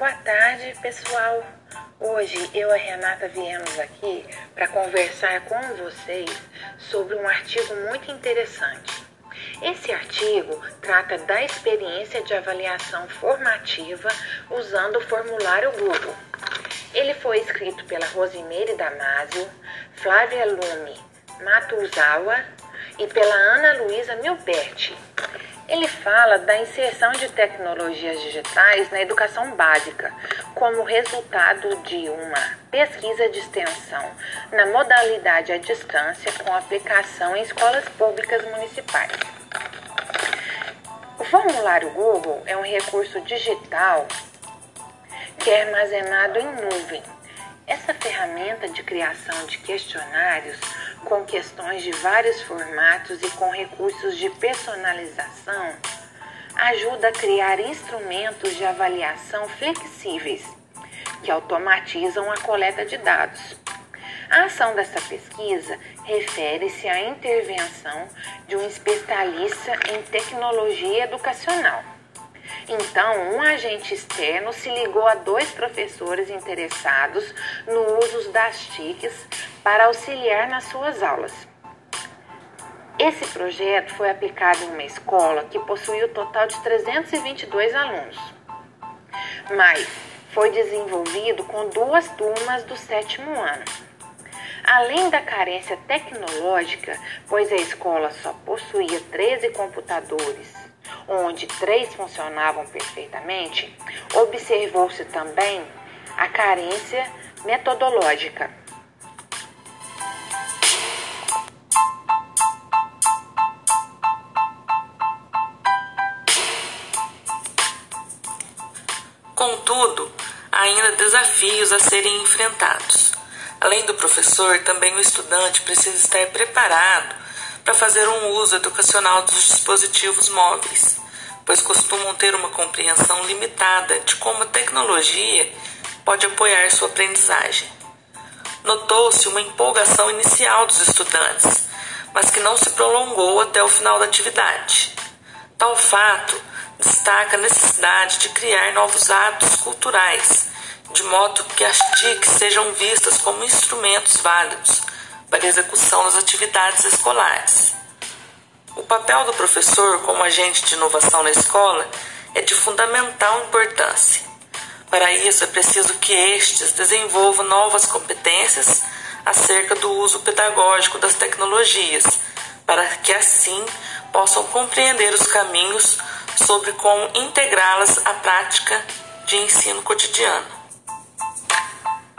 Boa tarde, pessoal. Hoje eu e a Renata viemos aqui para conversar com vocês sobre um artigo muito interessante. Esse artigo trata da experiência de avaliação formativa usando o formulário Google. Ele foi escrito pela Rosimeire Damasio, Flávia Lume Matuzawa e pela Ana Luísa Milberti. Ele fala da inserção de tecnologias digitais na educação básica, como resultado de uma pesquisa de extensão na modalidade à distância com aplicação em escolas públicas municipais. O formulário Google é um recurso digital que é armazenado em nuvem. Essa ferramenta de criação de questionários com questões de vários formatos e com recursos de personalização ajuda a criar instrumentos de avaliação flexíveis que automatizam a coleta de dados. A ação dessa pesquisa refere-se à intervenção de um especialista em tecnologia educacional. Então, um agente externo se ligou a dois professores interessados no uso das TICs para auxiliar nas suas aulas. Esse projeto foi aplicado em uma escola que possuía o total de 322 alunos, mas foi desenvolvido com duas turmas do sétimo ano. Além da carência tecnológica, pois a escola só possuía 13 computadores, onde três funcionavam perfeitamente, observou-se também a carência metodológica. Contudo, ainda desafios a serem enfrentados. Além do professor, também o estudante precisa estar preparado para fazer um uso educacional dos dispositivos móveis, pois costumam ter uma compreensão limitada de como a tecnologia pode apoiar sua aprendizagem. Notou-se uma empolgação inicial dos estudantes, mas que não se prolongou até o final da atividade. Tal fato destaca a necessidade de criar novos hábitos culturais, de modo que as TICs sejam vistas como instrumentos válidos para a execução das atividades escolares. O papel do professor como agente de inovação na escola é de fundamental importância. Para isso, é preciso que estes desenvolvam novas competências acerca do uso pedagógico das tecnologias, para que assim possam compreender os caminhos sobre como integrá-las à prática de ensino cotidiano.